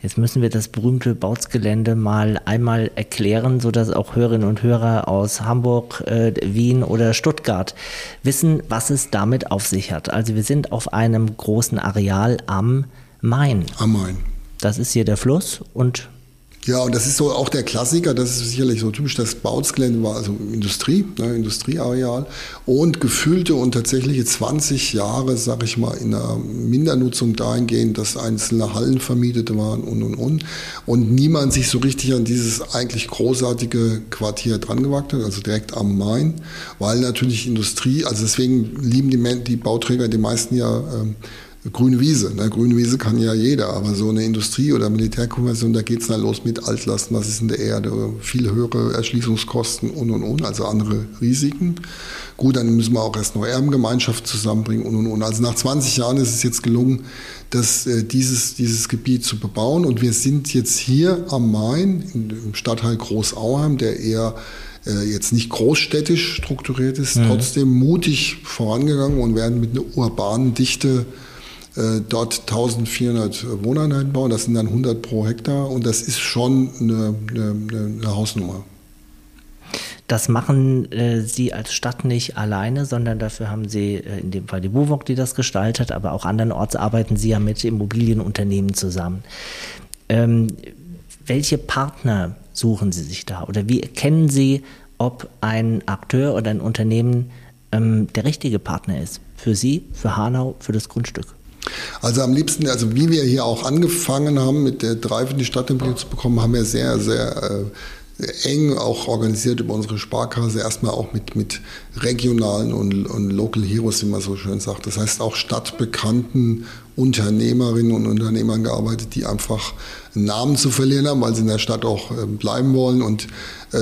Jetzt müssen wir das berühmte Bautsgelände mal einmal erklären, sodass auch Hörerinnen und Hörer aus Hamburg, äh, Wien oder Stuttgart wissen, was es damit auf sich hat. Also wir sind auf einem großen Areal am Main. Am Main. Das ist hier der Fluss und ja, und das ist so auch der Klassiker, das ist sicherlich so typisch, das Bautzgelände war also Industrie, ne, Industrieareal und gefühlte und tatsächliche 20 Jahre, sag ich mal, in einer Mindernutzung dahingehend, dass einzelne Hallen vermietet waren und und und. Und niemand sich so richtig an dieses eigentlich großartige Quartier dran gewagt hat, also direkt am Main, weil natürlich Industrie, also deswegen lieben die, die Bauträger die meisten ja ähm, grüne Wiese. Ne? Grüne Wiese kann ja jeder, aber so eine Industrie- oder Militärkonversion, da geht es dann los mit Altlasten, was ist in der Erde, viel höhere Erschließungskosten und und und, also andere Risiken. Gut, dann müssen wir auch erst noch Erbengemeinschaft zusammenbringen und und und. Also nach 20 Jahren ist es jetzt gelungen, das, äh, dieses, dieses Gebiet zu bebauen und wir sind jetzt hier am Main, im Stadtteil Großauheim, der eher äh, jetzt nicht großstädtisch strukturiert ist, mhm. trotzdem mutig vorangegangen und werden mit einer urbanen Dichte dort 1400 Wohneinheiten bauen. Das sind dann 100 pro Hektar und das ist schon eine, eine, eine Hausnummer. Das machen äh, Sie als Stadt nicht alleine, sondern dafür haben Sie äh, in dem Fall die BUWOG, die das gestaltet, aber auch andernorts arbeiten Sie ja mit Immobilienunternehmen zusammen. Ähm, welche Partner suchen Sie sich da oder wie erkennen Sie, ob ein Akteur oder ein Unternehmen ähm, der richtige Partner ist für Sie, für Hanau, für das Grundstück? Also am liebsten, also wie wir hier auch angefangen haben, mit der Drive in die Stadtentwicklung zu bekommen, haben wir sehr, sehr äh, eng auch organisiert über unsere Sparkasse, erstmal auch mit, mit regionalen und, und Local Heroes, wie man so schön sagt. Das heißt auch stadtbekannten Unternehmerinnen und Unternehmern gearbeitet, die einfach einen Namen zu verlieren haben, weil sie in der Stadt auch äh, bleiben wollen und,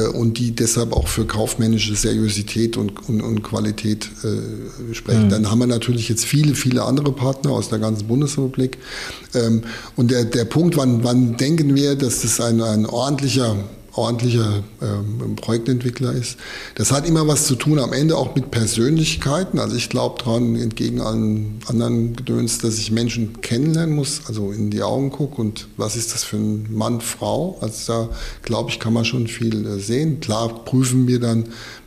und die deshalb auch für kaufmännische Seriosität und, und, und Qualität äh, sprechen. Mhm. Dann haben wir natürlich jetzt viele, viele andere Partner aus der ganzen Bundesrepublik. Ähm, und der, der Punkt, wann, wann denken wir, dass das ein, ein ordentlicher ordentlicher ähm, Projektentwickler ist. Das hat immer was zu tun, am Ende auch mit Persönlichkeiten. Also ich glaube daran, entgegen allen anderen Gedöns, dass ich Menschen kennenlernen muss, also in die Augen gucke und was ist das für ein Mann, Frau. Also da glaube ich, kann man schon viel äh, sehen. Klar prüfen wir dann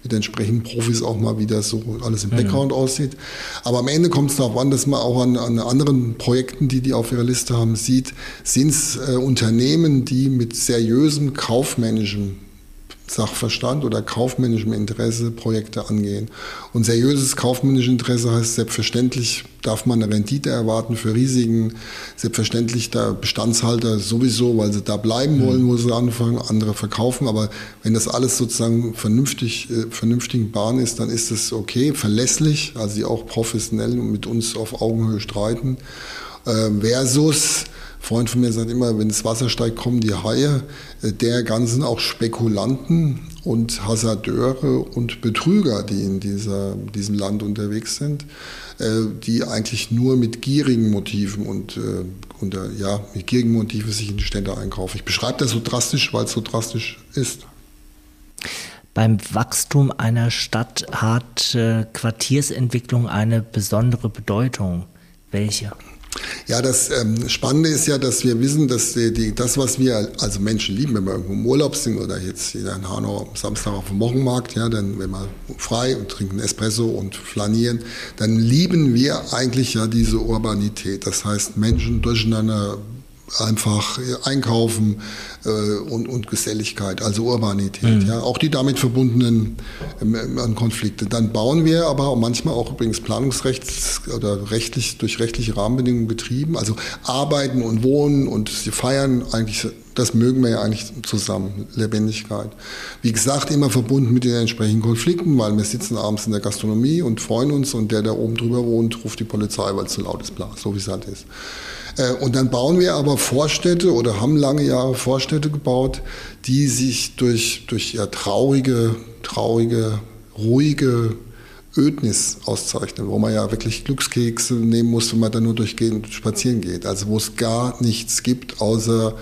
mit entsprechenden Profis auch mal, wie das so alles im. Background mhm. aussieht. Aber am Ende kommt es darauf an, dass man auch an, an, anderen Projekten, die die auf ihrer Liste haben, sieht, sind es äh, Unternehmen, die mit seriösem kaufmännischem Sachverstand oder kaufmännischem Interesse Projekte angehen. Und seriöses kaufmännisches Interesse heißt selbstverständlich darf man eine Rendite erwarten für Risiken. Selbstverständlich der Bestandshalter sowieso, weil sie da bleiben wollen, wo sie anfangen, andere verkaufen. Aber wenn das alles sozusagen vernünftig, äh, vernünftigen Bahn ist, dann ist es okay, verlässlich, also die auch professionell mit uns auf Augenhöhe streiten. Äh, versus Freund von mir sagt immer, wenn das Wasser steigt, kommen die Haie. Äh, der ganzen auch Spekulanten und Hasardeure und Betrüger, die in dieser, diesem Land unterwegs sind, äh, die eigentlich nur mit gierigen Motiven und, äh, und ja, mit gierigen Motiven sich in die Städte einkaufen. Ich beschreibe das so drastisch, weil es so drastisch ist. Beim Wachstum einer Stadt hat Quartiersentwicklung eine besondere Bedeutung. Welche? Ja, das ähm, Spannende ist ja, dass wir wissen, dass die, die, das, was wir also Menschen lieben, wenn wir irgendwo im Urlaub sind oder jetzt hier in Hanau am Samstag auf dem Wochenmarkt, ja, dann wenn wir frei und trinken Espresso und flanieren, dann lieben wir eigentlich ja diese Urbanität. Das heißt, Menschen durcheinander einfach einkaufen äh, und, und Geselligkeit, also Urbanität. Mhm. Ja, auch die damit verbundenen ähm, Konflikte. Dann bauen wir aber manchmal auch übrigens planungsrechts oder rechtlich durch rechtliche Rahmenbedingungen getrieben. Also arbeiten und wohnen und sie feiern eigentlich das mögen wir ja eigentlich zusammen, Lebendigkeit. Wie gesagt, immer verbunden mit den entsprechenden Konflikten, weil wir sitzen abends in der Gastronomie und freuen uns und der, der oben drüber wohnt, ruft die Polizei, weil es zu laut ist, bla, so wie es halt ist. Äh, und dann bauen wir aber Vorstädte oder haben lange Jahre Vorstädte gebaut, die sich durch, durch ja, traurige, traurige, ruhige Ödnis auszeichnen, wo man ja wirklich Glückskekse nehmen muss, wenn man da nur durchgehen spazieren geht. Also wo es gar nichts gibt, außer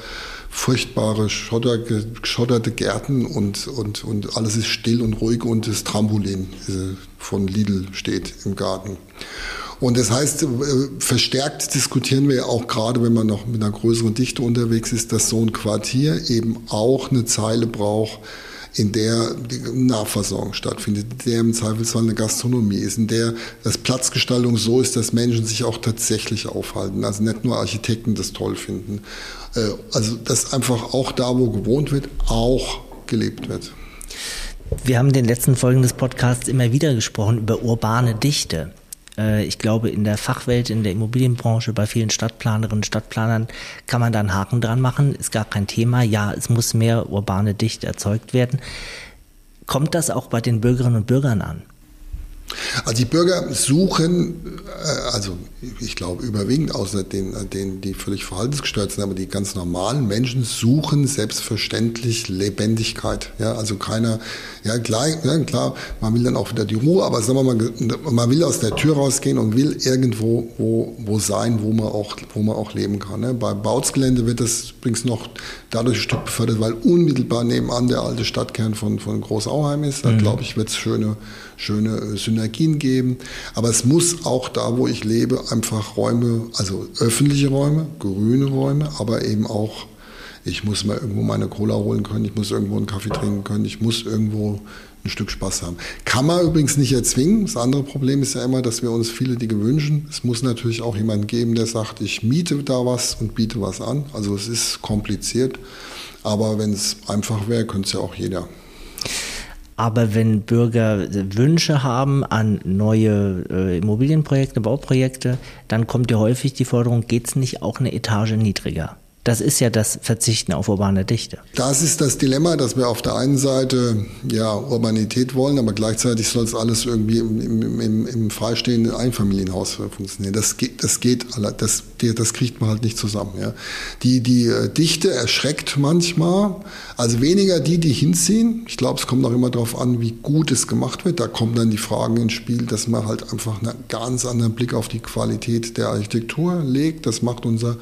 furchtbare Schotter, geschotterte Gärten und, und, und alles ist still und ruhig und das Trampolin äh, von Lidl steht im Garten. Und das heißt, äh, verstärkt diskutieren wir auch gerade, wenn man noch mit einer größeren Dichte unterwegs ist, dass so ein Quartier eben auch eine Zeile braucht, in der die Nahversorgung stattfindet, in der im Zweifelsfall eine Gastronomie ist, in der das Platzgestaltung so ist, dass Menschen sich auch tatsächlich aufhalten, also nicht nur Architekten das toll finden. Äh, also dass einfach auch da, wo gewohnt wird, auch gelebt wird. Wir haben in den letzten Folgen des Podcasts immer wieder gesprochen über urbane Dichte. Äh, ich glaube, in der Fachwelt, in der Immobilienbranche, bei vielen Stadtplanerinnen und Stadtplanern kann man da einen Haken dran machen. Ist gar kein Thema. Ja, es muss mehr urbane Dichte erzeugt werden. Kommt das auch bei den Bürgerinnen und Bürgern an? Also die Bürger suchen, äh, also ich glaube überwiegend, außer denen, denen, die völlig verhaltensgestört sind, aber die ganz normalen Menschen suchen selbstverständlich Lebendigkeit. Ja, also keiner, ja klar, ja, klar, man will dann auch wieder die Ruhe, aber sagen wir mal, man will aus der Tür rausgehen und will irgendwo wo, wo sein, wo man auch, wo man auch leben kann. Ne? Bei Bautzgelände wird das übrigens noch dadurch ein Stück befördert, weil unmittelbar nebenan der alte Stadtkern von, von Großauheim ist. Da mhm. glaube ich, wird es schöne, schöne äh, Synergien geben. Aber es muss auch da, wo ich lebe, einfach Räume, also öffentliche Räume, grüne Räume, aber eben auch, ich muss mal irgendwo meine Cola holen können, ich muss irgendwo einen Kaffee trinken können, ich muss irgendwo ein Stück Spaß haben. Kann man übrigens nicht erzwingen. Das andere Problem ist ja immer, dass wir uns viele Dinge wünschen. Es muss natürlich auch jemanden geben, der sagt, ich miete da was und biete was an. Also es ist kompliziert. Aber wenn es einfach wäre, könnte es ja auch jeder. Aber wenn Bürger Wünsche haben an neue äh, Immobilienprojekte, Bauprojekte, dann kommt ja häufig die Forderung, geht es nicht auch eine Etage niedriger? Das ist ja das Verzichten auf urbane Dichte. Das ist das Dilemma, dass wir auf der einen Seite ja Urbanität wollen, aber gleichzeitig soll es alles irgendwie im, im, im, im freistehenden Einfamilienhaus funktionieren. Das geht, das geht, das, das kriegt man halt nicht zusammen. Ja. Die, die äh, Dichte erschreckt manchmal, also weniger die, die hinziehen. Ich glaube, es kommt auch immer darauf an, wie gut es gemacht wird. Da kommen dann die Fragen ins Spiel, dass man halt einfach einen ganz anderen Blick auf die Qualität der Architektur legt. Das macht unser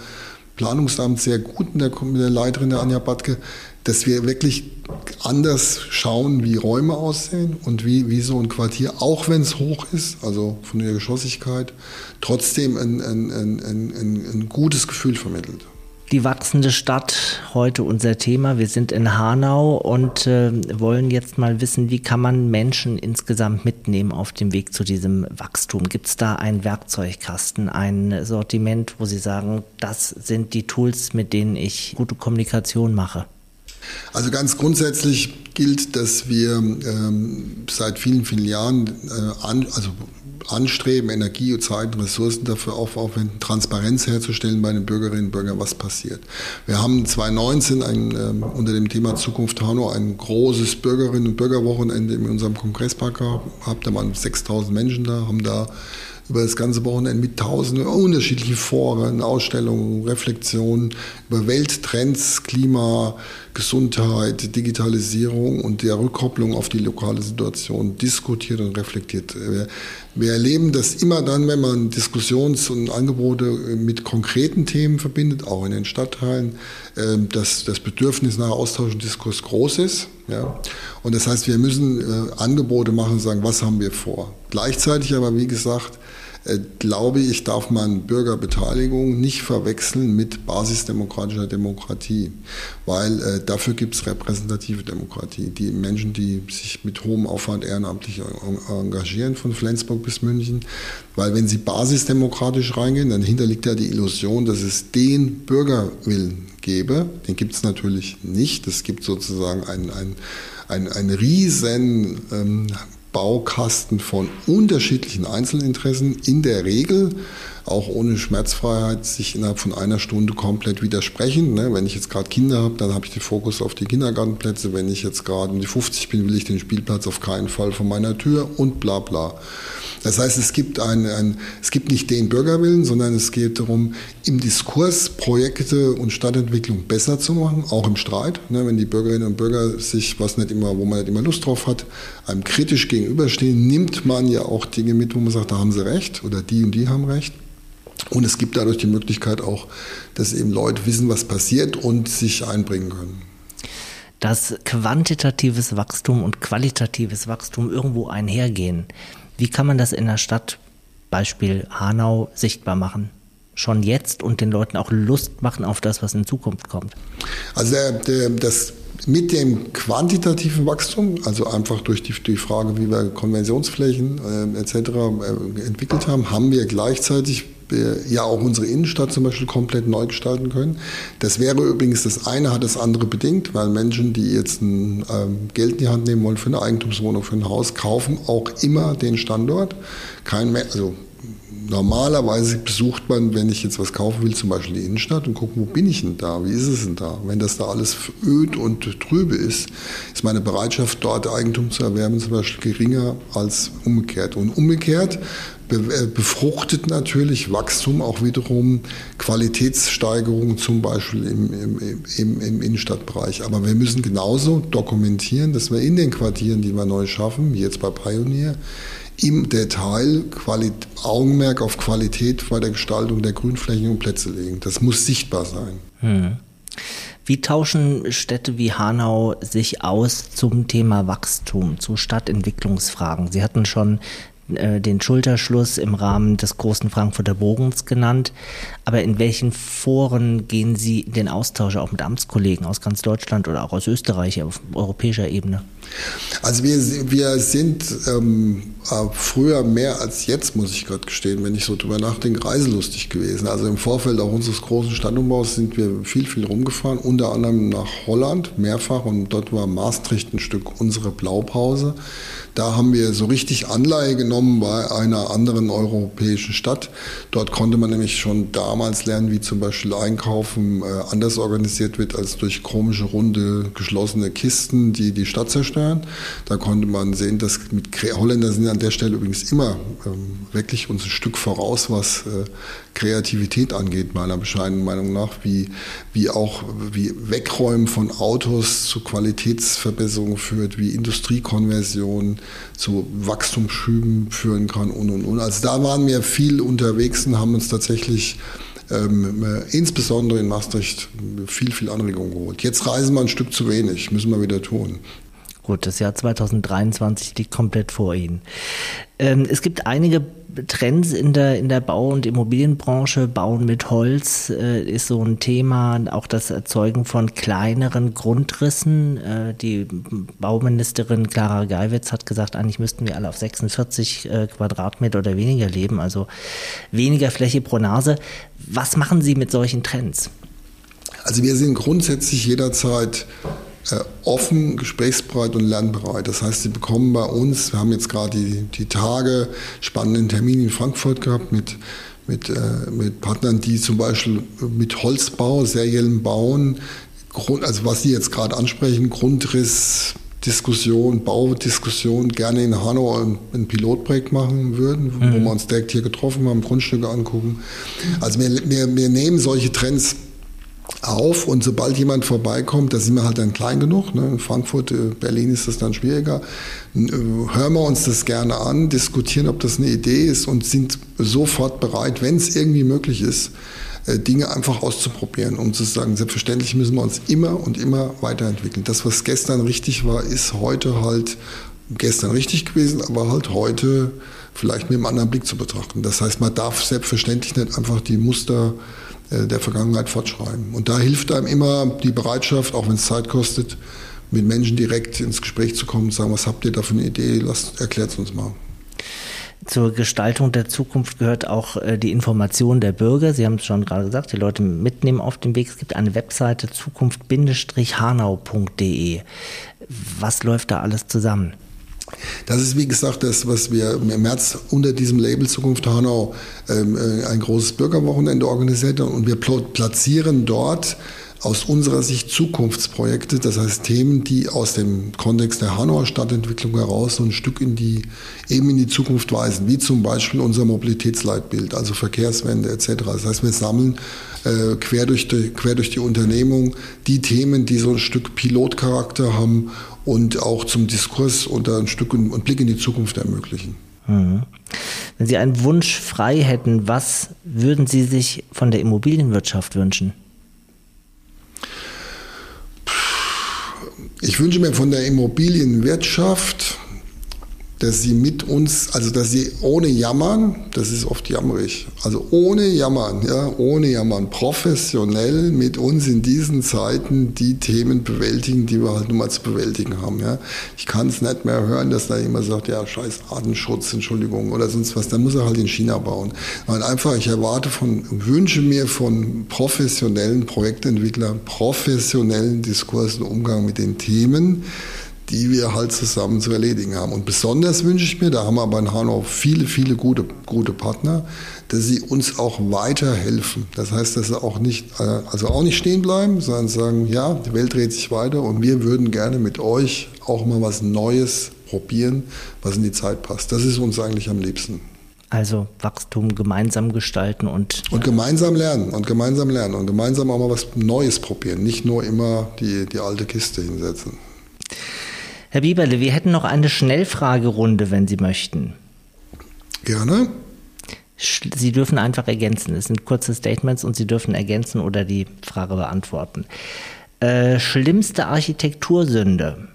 Planungsamt sehr gut mit der, mit der Leiterin der Anja Badke, dass wir wirklich anders schauen, wie Räume aussehen und wie, wie so ein Quartier, auch wenn es hoch ist, also von der Geschossigkeit, trotzdem ein, ein, ein, ein, ein gutes Gefühl vermittelt. Die wachsende Stadt, heute unser Thema. Wir sind in Hanau und äh, wollen jetzt mal wissen, wie kann man Menschen insgesamt mitnehmen auf dem Weg zu diesem Wachstum? Gibt es da einen Werkzeugkasten, ein Sortiment, wo Sie sagen, das sind die Tools, mit denen ich gute Kommunikation mache? Also ganz grundsätzlich gilt, dass wir ähm, seit vielen, vielen Jahren äh, an, also anstreben, Energie, Zeit und Ressourcen dafür aufwenden, Transparenz herzustellen bei den Bürgerinnen und Bürgern, was passiert. Wir haben 2019 ein, äh, unter dem Thema Zukunft Hanau ein großes Bürgerinnen- und Bürgerwochenende in unserem Kongresspark gehabt. Da waren 6000 Menschen da, haben da über das ganze Wochenende mit tausenden unterschiedlichen Foren, Ausstellungen, Reflexionen über Welttrends, Klima, Gesundheit, Digitalisierung und der Rückkopplung auf die lokale Situation diskutiert und reflektiert. Wir erleben das immer dann, wenn man Diskussions- und Angebote mit konkreten Themen verbindet, auch in den Stadtteilen, ähm, dass das Bedürfnis nach Austausch und Diskurs groß ist. Ja? Und das heißt, wir müssen äh, Angebote machen und sagen, was haben wir vor. Gleichzeitig aber, wie gesagt, äh, glaube ich, darf man Bürgerbeteiligung nicht verwechseln mit basisdemokratischer Demokratie, weil äh, dafür gibt es repräsentative Demokratie. Die Menschen, die sich mit hohem Aufwand ehrenamtlich engagieren, von Flensburg bis München, weil wenn sie basisdemokratisch reingehen, dann hinterliegt ja die Illusion, dass es den Bürgerwillen gäbe. Den gibt es natürlich nicht. Es gibt sozusagen einen, einen, einen, einen riesen ähm, Baukasten von unterschiedlichen Einzelinteressen, in der Regel auch ohne Schmerzfreiheit sich innerhalb von einer Stunde komplett widersprechen. Ne? Wenn ich jetzt gerade Kinder habe, dann habe ich den Fokus auf die Kindergartenplätze. Wenn ich jetzt gerade um die 50 bin, will ich den Spielplatz auf keinen Fall von meiner Tür und bla bla. Das heißt, es gibt, ein, ein, es gibt nicht den Bürgerwillen, sondern es geht darum, im Diskurs Projekte und Stadtentwicklung besser zu machen, auch im Streit. Ne, wenn die Bürgerinnen und Bürger sich, was nicht immer, wo man nicht immer Lust drauf hat, einem kritisch gegenüberstehen, nimmt man ja auch Dinge mit, wo man sagt, da haben sie recht oder die und die haben recht. Und es gibt dadurch die Möglichkeit auch, dass eben Leute wissen, was passiert und sich einbringen können. Dass quantitatives Wachstum und qualitatives Wachstum irgendwo einhergehen. Wie kann man das in der Stadt, Beispiel Hanau, sichtbar machen? Schon jetzt und den Leuten auch Lust machen auf das, was in Zukunft kommt? Also der, der, das mit dem quantitativen Wachstum, also einfach durch die, die Frage, wie wir Konversionsflächen äh, etc. Äh, entwickelt haben, haben wir gleichzeitig ja auch unsere Innenstadt zum Beispiel komplett neu gestalten können. Das wäre übrigens das eine, hat das andere bedingt, weil Menschen, die jetzt ein, ähm, Geld in die Hand nehmen wollen für eine Eigentumswohnung, für ein Haus, kaufen auch immer den Standort. Kein, also normalerweise besucht man, wenn ich jetzt was kaufen will, zum Beispiel die Innenstadt und guckt, wo bin ich denn da? Wie ist es denn da? Wenn das da alles öd und trübe ist, ist meine Bereitschaft, dort Eigentum zu erwerben, zum Beispiel geringer als umgekehrt. Und umgekehrt äh, befruchtet natürlich Wachstum auch wiederum Qualitätssteigerungen, zum Beispiel im, im, im, im, Innenstadtbereich. Aber wir müssen genauso dokumentieren, dass wir in den Quartieren, die wir neu schaffen, jetzt bei Pioneer, im Detail Qualit Augenmerk auf Qualität bei der Gestaltung der Grünflächen und Plätze legen. Das muss sichtbar sein. Hm. Wie tauschen Städte wie Hanau sich aus zum Thema Wachstum, zu Stadtentwicklungsfragen? Sie hatten schon äh, den Schulterschluss im Rahmen des großen Frankfurter Bogens genannt. Aber in welchen Foren gehen Sie in den Austausch auch mit Amtskollegen aus ganz Deutschland oder auch aus Österreich auf europäischer Ebene? Also wir, wir sind ähm, äh, früher mehr als jetzt, muss ich gerade gestehen, wenn ich so drüber nachdenke, reiselustig gewesen. Also im Vorfeld auch unseres großen Stadtumbaus sind wir viel, viel rumgefahren, unter anderem nach Holland mehrfach und dort war Maastricht ein Stück unsere Blaupause. Da haben wir so richtig Anleihe genommen bei einer anderen europäischen Stadt. Dort konnte man nämlich schon damals lernen, wie zum Beispiel Einkaufen äh, anders organisiert wird als durch komische, runde, geschlossene Kisten, die die Stadt zerstören. Da konnte man sehen, dass mit Holländer sind an der Stelle übrigens immer ähm, wirklich uns ein Stück voraus, was äh, Kreativität angeht, meiner bescheidenen Meinung nach, wie, wie auch wie Wegräumen von Autos zu Qualitätsverbesserungen führt, wie Industriekonversion zu Wachstumsschüben führen kann und und und. Also da waren wir viel unterwegs und haben uns tatsächlich ähm, äh, insbesondere in Maastricht viel, viel Anregung geholt. Jetzt reisen wir ein Stück zu wenig, müssen wir wieder tun. Gut, das Jahr 2023 liegt komplett vor Ihnen. Ähm, es gibt einige Trends in der, in der Bau- und Immobilienbranche. Bauen mit Holz äh, ist so ein Thema. Auch das Erzeugen von kleineren Grundrissen. Äh, die Bauministerin Clara Geiwitz hat gesagt, eigentlich müssten wir alle auf 46 äh, Quadratmeter oder weniger leben, also weniger Fläche pro Nase. Was machen Sie mit solchen Trends? Also wir sind grundsätzlich jederzeit offen, gesprächsbereit und lernbereit. Das heißt, Sie bekommen bei uns, wir haben jetzt gerade die, die Tage spannenden Termin in Frankfurt gehabt mit, mit, äh, mit Partnern, die zum Beispiel mit Holzbau, seriellem Bauen, Grund, also was Sie jetzt gerade ansprechen, Grundriss, Diskussion, Baudiskussion gerne in Hanau ein, ein Pilotprojekt machen würden, mhm. wo wir uns direkt hier getroffen haben, Grundstücke angucken. Also wir, wir, wir nehmen solche Trends auf und sobald jemand vorbeikommt, da sind wir halt dann klein genug. Ne? In Frankfurt, äh, Berlin ist das dann schwieriger. Äh, hören wir uns das gerne an, diskutieren, ob das eine Idee ist und sind sofort bereit, wenn es irgendwie möglich ist, äh, Dinge einfach auszuprobieren, um zu sagen, selbstverständlich müssen wir uns immer und immer weiterentwickeln. Das, was gestern richtig war, ist heute halt gestern richtig gewesen, aber halt heute vielleicht mit einem anderen Blick zu betrachten. Das heißt, man darf selbstverständlich nicht einfach die Muster der Vergangenheit fortschreiben. Und da hilft einem immer die Bereitschaft, auch wenn es Zeit kostet, mit Menschen direkt ins Gespräch zu kommen und sagen, was habt ihr da für eine Idee, erklärt es uns mal. Zur Gestaltung der Zukunft gehört auch äh, die Information der Bürger. Sie haben es schon gerade gesagt, die Leute mitnehmen auf dem Weg. Es gibt eine Webseite zukunft-hanau.de. Was läuft da alles zusammen? Das ist, wie gesagt, das, was wir im März unter diesem Label Zukunft Hanau ähm, äh, ein großes Bürgerwochenende organisiert haben. Und wir platzieren dort aus unserer Sicht Zukunftsprojekte, das heißt Themen, die aus dem Kontext der Hanauer Stadtentwicklung heraus so ein Stück in die, eben in die Zukunft weisen, wie zum Beispiel unser Mobilitätsleitbild, also Verkehrswende etc. Das heißt, wir sammeln äh, quer, durch die, quer durch die Unternehmung die Themen, die so ein Stück Pilotcharakter haben und auch zum Diskurs und ein Stück und Blick in die Zukunft ermöglichen. Mhm. Wenn Sie einen Wunsch frei hätten, was würden Sie sich von der Immobilienwirtschaft wünschen? Ich wünsche mir von der Immobilienwirtschaft, dass sie mit uns, also dass sie ohne Jammern, das ist oft jammerig, also ohne Jammern, ja, ohne Jammern, professionell mit uns in diesen Zeiten die Themen bewältigen, die wir halt nun mal zu bewältigen haben. Ja. Ich kann es nicht mehr hören, dass da jemand sagt, ja, scheiß Artenschutz, Entschuldigung oder sonst was, dann muss er halt in China bauen. Weil einfach, ich erwarte von, wünsche mir von professionellen Projektentwicklern, professionellen Diskursen Umgang mit den Themen, die wir halt zusammen zu erledigen haben. Und besonders wünsche ich mir, da haben wir aber in Hanau viele, viele gute, gute Partner, dass sie uns auch weiterhelfen. Das heißt, dass sie auch nicht, äh, also auch nicht stehen bleiben, sondern sagen, ja, die Welt dreht sich weiter und wir würden gerne mit euch auch mal was Neues probieren, was in die Zeit passt. Das ist uns eigentlich am liebsten. Also Wachstum gemeinsam gestalten und. Und gemeinsam lernen und gemeinsam lernen und gemeinsam auch mal was Neues probieren. Nicht nur immer die, die alte Kiste hinsetzen. Herr Bieberle, wir hätten noch eine Schnellfragerunde, wenn Sie möchten. Gerne. Sie dürfen einfach ergänzen. Es sind kurze Statements und Sie dürfen ergänzen oder die Frage beantworten. Äh, schlimmste Architektursünde?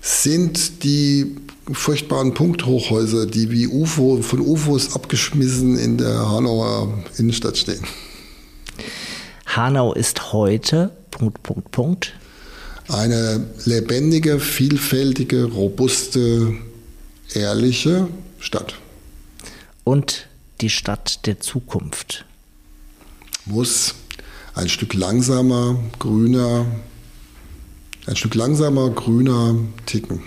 Sind die furchtbaren Punkthochhäuser, die wie UFO von UFOs abgeschmissen in der Hanauer Innenstadt stehen. Hanau ist heute Punkt, Punkt, Punkt eine lebendige, vielfältige, robuste, ehrliche Stadt. Und die Stadt der Zukunft muss ein Stück langsamer, grüner, ein Stück langsamer, grüner ticken.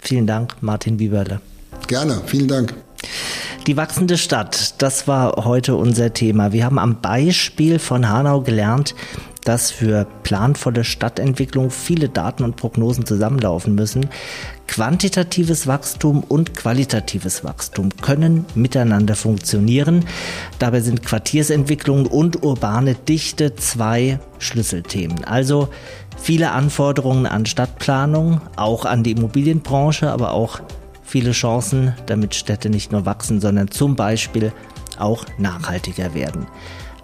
Vielen Dank, Martin Bieberle. Gerne, vielen Dank. Die wachsende Stadt, das war heute unser Thema. Wir haben am Beispiel von Hanau gelernt, dass für planvolle Stadtentwicklung viele Daten und Prognosen zusammenlaufen müssen. Quantitatives Wachstum und qualitatives Wachstum können miteinander funktionieren. Dabei sind Quartiersentwicklung und urbane Dichte zwei Schlüsselthemen. Also viele Anforderungen an Stadtplanung, auch an die Immobilienbranche, aber auch viele Chancen, damit Städte nicht nur wachsen, sondern zum Beispiel auch nachhaltiger werden.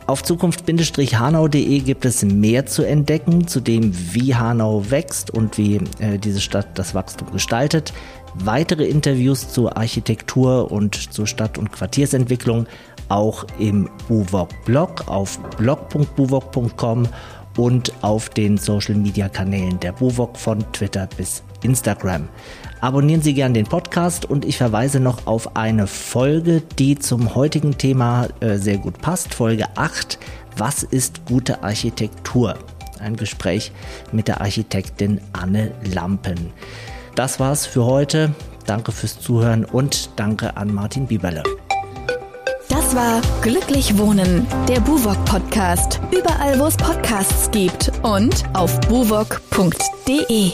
Auf Zukunft-hanau.de gibt es mehr zu entdecken zu dem, wie Hanau wächst und wie äh, diese Stadt das Wachstum gestaltet. Weitere Interviews zur Architektur und zur Stadt- und Quartiersentwicklung auch im Buwok-Blog auf blog.buwok.com und auf den Social-Media-Kanälen der Buwok von Twitter bis Instagram. Abonnieren Sie gern den Podcast und ich verweise noch auf eine Folge, die zum heutigen Thema äh, sehr gut passt. Folge 8. Was ist gute Architektur? Ein Gespräch mit der Architektin Anne Lampen. Das war's für heute. Danke fürs Zuhören und danke an Martin Bieberle. Das war Glücklich Wohnen, der Buwok Podcast. Überall, wo es Podcasts gibt und auf buwok.de.